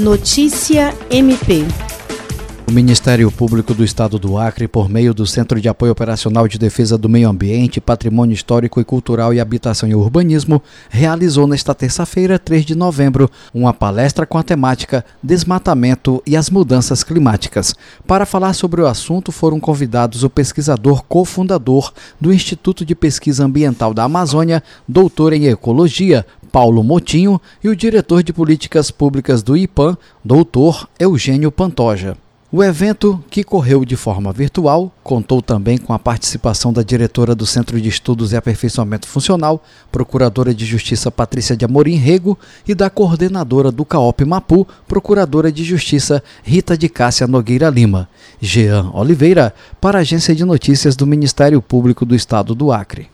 Notícia MP. O Ministério Público do Estado do Acre, por meio do Centro de Apoio Operacional de Defesa do Meio Ambiente, Patrimônio Histórico e Cultural e Habitação e Urbanismo, realizou nesta terça-feira, 3 de novembro, uma palestra com a temática Desmatamento e as Mudanças Climáticas. Para falar sobre o assunto, foram convidados o pesquisador cofundador do Instituto de Pesquisa Ambiental da Amazônia, doutor em Ecologia, Paulo Motinho, e o diretor de Políticas Públicas do IPAM, doutor Eugênio Pantoja. O evento, que correu de forma virtual, contou também com a participação da diretora do Centro de Estudos e Aperfeiçoamento Funcional, Procuradora de Justiça Patrícia de Amorim Rego, e da coordenadora do CAOP Mapu, Procuradora de Justiça Rita de Cássia Nogueira Lima. Jean Oliveira, para a Agência de Notícias do Ministério Público do Estado do Acre.